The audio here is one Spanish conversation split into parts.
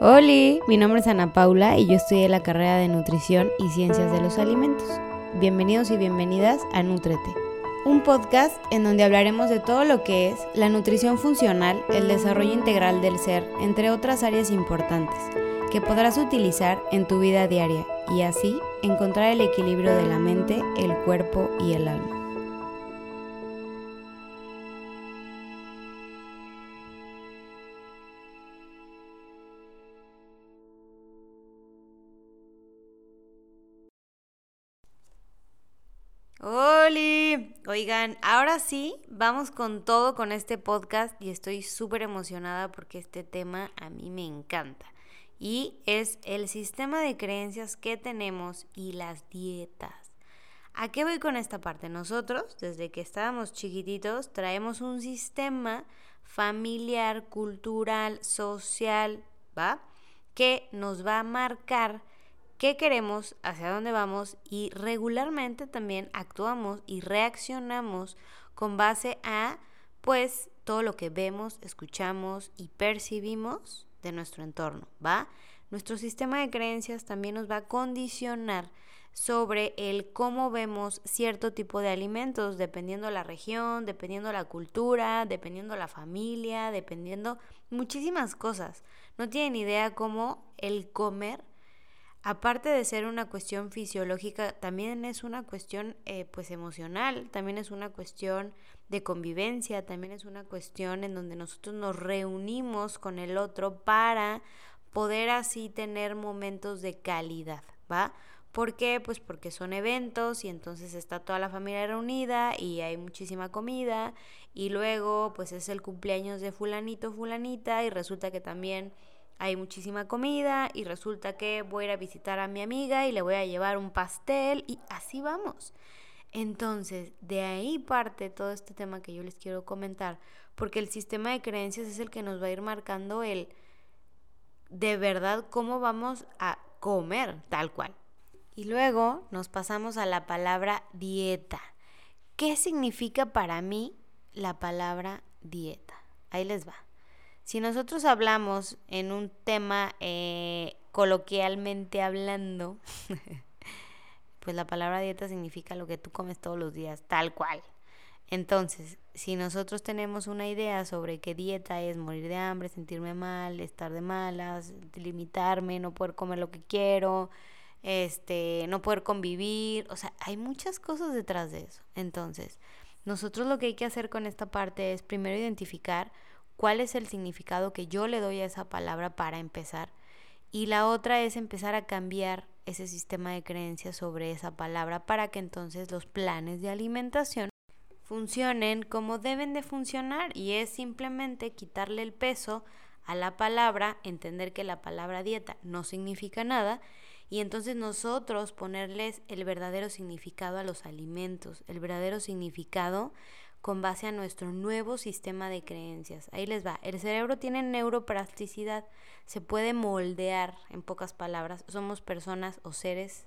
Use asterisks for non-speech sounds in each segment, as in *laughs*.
Hola, mi nombre es Ana Paula y yo estudié la carrera de Nutrición y Ciencias de los Alimentos. Bienvenidos y bienvenidas a Nutrete, un podcast en donde hablaremos de todo lo que es la nutrición funcional, el desarrollo integral del ser, entre otras áreas importantes, que podrás utilizar en tu vida diaria y así encontrar el equilibrio de la mente, el cuerpo y el alma. Oigan, ahora sí, vamos con todo con este podcast y estoy súper emocionada porque este tema a mí me encanta. Y es el sistema de creencias que tenemos y las dietas. ¿A qué voy con esta parte? Nosotros, desde que estábamos chiquititos, traemos un sistema familiar, cultural, social, ¿va? Que nos va a marcar qué queremos, hacia dónde vamos y regularmente también actuamos y reaccionamos con base a pues todo lo que vemos, escuchamos y percibimos de nuestro entorno, ¿va? Nuestro sistema de creencias también nos va a condicionar sobre el cómo vemos cierto tipo de alimentos, dependiendo la región, dependiendo la cultura, dependiendo la familia, dependiendo muchísimas cosas. No tienen idea cómo el comer aparte de ser una cuestión fisiológica, también es una cuestión eh, pues emocional, también es una cuestión de convivencia, también es una cuestión en donde nosotros nos reunimos con el otro para poder así tener momentos de calidad, ¿va? ¿Por qué? Pues porque son eventos y entonces está toda la familia reunida y hay muchísima comida y luego pues es el cumpleaños de fulanito, fulanita y resulta que también hay muchísima comida y resulta que voy a ir a visitar a mi amiga y le voy a llevar un pastel y así vamos. Entonces, de ahí parte todo este tema que yo les quiero comentar, porque el sistema de creencias es el que nos va a ir marcando el de verdad cómo vamos a comer tal cual. Y luego nos pasamos a la palabra dieta. ¿Qué significa para mí la palabra dieta? Ahí les va. Si nosotros hablamos en un tema eh, coloquialmente hablando, *laughs* pues la palabra dieta significa lo que tú comes todos los días, tal cual. Entonces, si nosotros tenemos una idea sobre qué dieta es morir de hambre, sentirme mal, estar de malas, limitarme, no poder comer lo que quiero, este, no poder convivir, o sea, hay muchas cosas detrás de eso. Entonces, nosotros lo que hay que hacer con esta parte es primero identificar cuál es el significado que yo le doy a esa palabra para empezar. Y la otra es empezar a cambiar ese sistema de creencias sobre esa palabra para que entonces los planes de alimentación funcionen como deben de funcionar y es simplemente quitarle el peso a la palabra, entender que la palabra dieta no significa nada y entonces nosotros ponerles el verdadero significado a los alimentos, el verdadero significado con base a nuestro nuevo sistema de creencias. Ahí les va. El cerebro tiene neuroplasticidad, se puede moldear, en pocas palabras. Somos personas o seres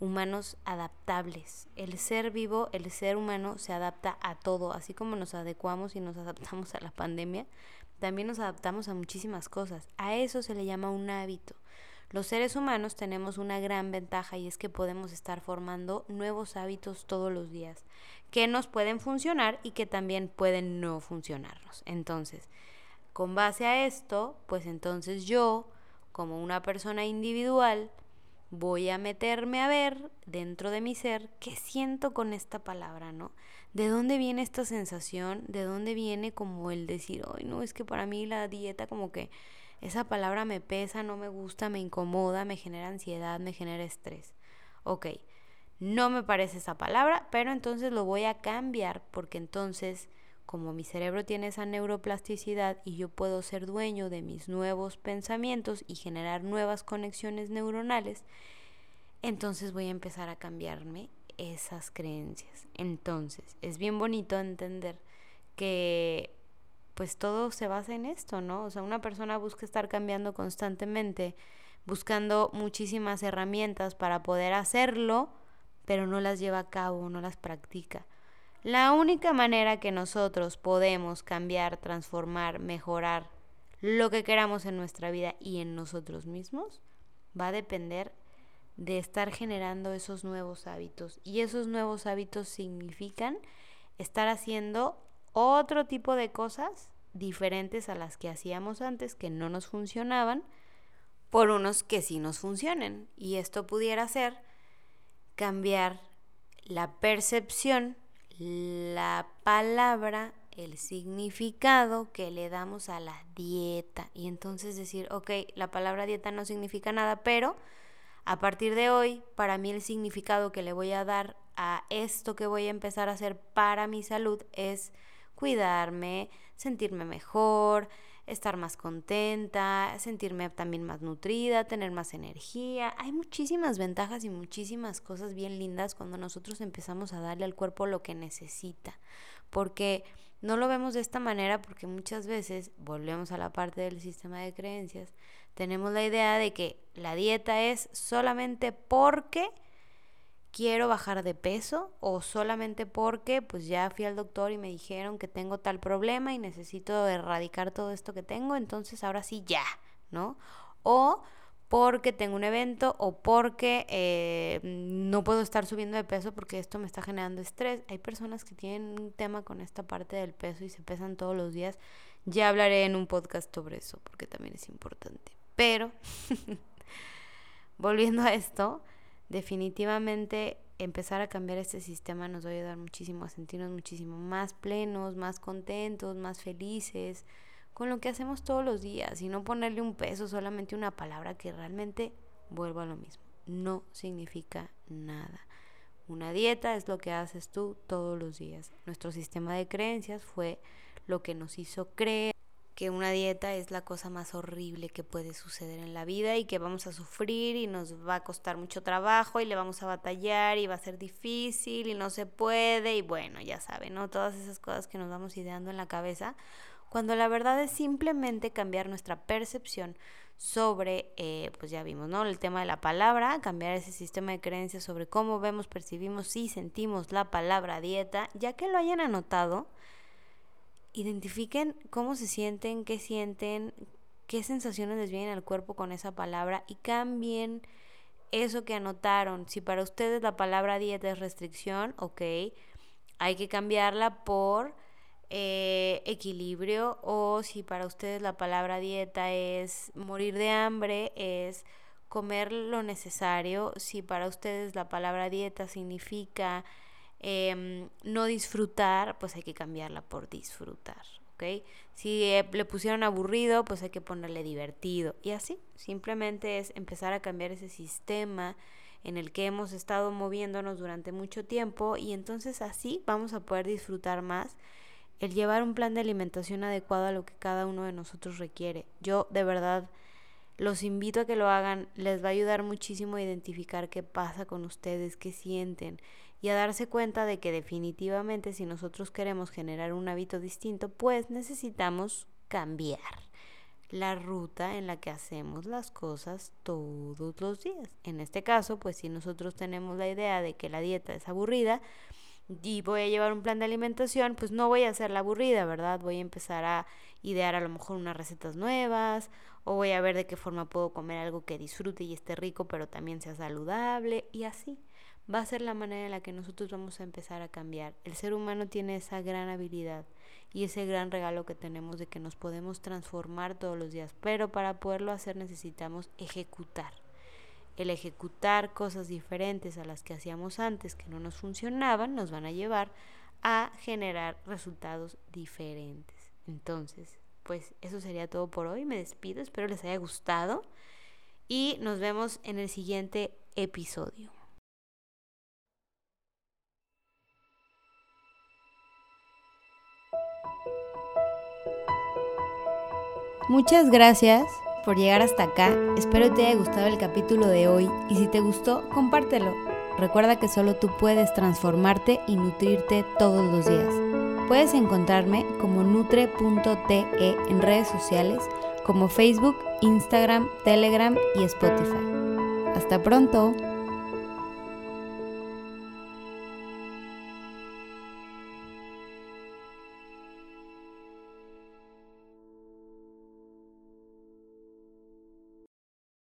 humanos adaptables. El ser vivo, el ser humano se adapta a todo, así como nos adecuamos y nos adaptamos a la pandemia, también nos adaptamos a muchísimas cosas. A eso se le llama un hábito. Los seres humanos tenemos una gran ventaja y es que podemos estar formando nuevos hábitos todos los días que nos pueden funcionar y que también pueden no funcionarnos. Entonces, con base a esto, pues entonces yo, como una persona individual, voy a meterme a ver dentro de mi ser qué siento con esta palabra, ¿no? ¿De dónde viene esta sensación? ¿De dónde viene como el decir, ay, no, es que para mí la dieta como que esa palabra me pesa, no me gusta, me incomoda, me genera ansiedad, me genera estrés. Ok, no me parece esa palabra, pero entonces lo voy a cambiar porque entonces como mi cerebro tiene esa neuroplasticidad y yo puedo ser dueño de mis nuevos pensamientos y generar nuevas conexiones neuronales, entonces voy a empezar a cambiarme esas creencias. Entonces, es bien bonito entender que pues todo se basa en esto, ¿no? O sea, una persona busca estar cambiando constantemente, buscando muchísimas herramientas para poder hacerlo, pero no las lleva a cabo, no las practica. La única manera que nosotros podemos cambiar, transformar, mejorar lo que queramos en nuestra vida y en nosotros mismos, va a depender de estar generando esos nuevos hábitos. Y esos nuevos hábitos significan estar haciendo otro tipo de cosas diferentes a las que hacíamos antes, que no nos funcionaban, por unos que sí nos funcionen. Y esto pudiera ser cambiar la percepción, la palabra, el significado que le damos a la dieta. Y entonces decir, ok, la palabra dieta no significa nada, pero a partir de hoy, para mí el significado que le voy a dar a esto que voy a empezar a hacer para mi salud es cuidarme, sentirme mejor, estar más contenta, sentirme también más nutrida, tener más energía. Hay muchísimas ventajas y muchísimas cosas bien lindas cuando nosotros empezamos a darle al cuerpo lo que necesita. Porque no lo vemos de esta manera porque muchas veces, volvemos a la parte del sistema de creencias, tenemos la idea de que la dieta es solamente porque quiero bajar de peso o solamente porque pues ya fui al doctor y me dijeron que tengo tal problema y necesito erradicar todo esto que tengo, entonces ahora sí ya, ¿no? O porque tengo un evento o porque eh, no puedo estar subiendo de peso porque esto me está generando estrés. Hay personas que tienen un tema con esta parte del peso y se pesan todos los días. Ya hablaré en un podcast sobre eso porque también es importante. Pero, *laughs* volviendo a esto, definitivamente empezar a cambiar este sistema nos va a ayudar muchísimo a sentirnos muchísimo más plenos, más contentos, más felices con lo que hacemos todos los días y no ponerle un peso, solamente una palabra que realmente vuelva a lo mismo. No significa nada. Una dieta es lo que haces tú todos los días. Nuestro sistema de creencias fue lo que nos hizo creer que una dieta es la cosa más horrible que puede suceder en la vida y que vamos a sufrir y nos va a costar mucho trabajo y le vamos a batallar y va a ser difícil y no se puede y bueno, ya saben, ¿no? Todas esas cosas que nos vamos ideando en la cabeza, cuando la verdad es simplemente cambiar nuestra percepción sobre, eh, pues ya vimos, ¿no? El tema de la palabra, cambiar ese sistema de creencias sobre cómo vemos, percibimos y sentimos la palabra dieta, ya que lo hayan anotado identifiquen cómo se sienten, qué sienten, qué sensaciones les vienen al cuerpo con esa palabra y cambien eso que anotaron. Si para ustedes la palabra dieta es restricción, ok, hay que cambiarla por eh, equilibrio o si para ustedes la palabra dieta es morir de hambre, es comer lo necesario. Si para ustedes la palabra dieta significa Em, no disfrutar, pues hay que cambiarla por disfrutar, ¿ok? Si eh, le pusieron aburrido, pues hay que ponerle divertido. Y así, simplemente es empezar a cambiar ese sistema en el que hemos estado moviéndonos durante mucho tiempo y entonces así vamos a poder disfrutar más el llevar un plan de alimentación adecuado a lo que cada uno de nosotros requiere. Yo de verdad los invito a que lo hagan, les va a ayudar muchísimo a identificar qué pasa con ustedes, qué sienten y a darse cuenta de que definitivamente si nosotros queremos generar un hábito distinto, pues necesitamos cambiar la ruta en la que hacemos las cosas todos los días. En este caso, pues si nosotros tenemos la idea de que la dieta es aburrida y voy a llevar un plan de alimentación, pues no voy a hacer la aburrida, ¿verdad? Voy a empezar a idear a lo mejor unas recetas nuevas o voy a ver de qué forma puedo comer algo que disfrute y esté rico, pero también sea saludable y así va a ser la manera en la que nosotros vamos a empezar a cambiar. El ser humano tiene esa gran habilidad y ese gran regalo que tenemos de que nos podemos transformar todos los días, pero para poderlo hacer necesitamos ejecutar. El ejecutar cosas diferentes a las que hacíamos antes que no nos funcionaban nos van a llevar a generar resultados diferentes. Entonces, pues eso sería todo por hoy. Me despido, espero les haya gustado y nos vemos en el siguiente episodio. Muchas gracias por llegar hasta acá. Espero te haya gustado el capítulo de hoy y si te gustó, compártelo. Recuerda que solo tú puedes transformarte y nutrirte todos los días. Puedes encontrarme como nutre.te en redes sociales como Facebook, Instagram, Telegram y Spotify. Hasta pronto.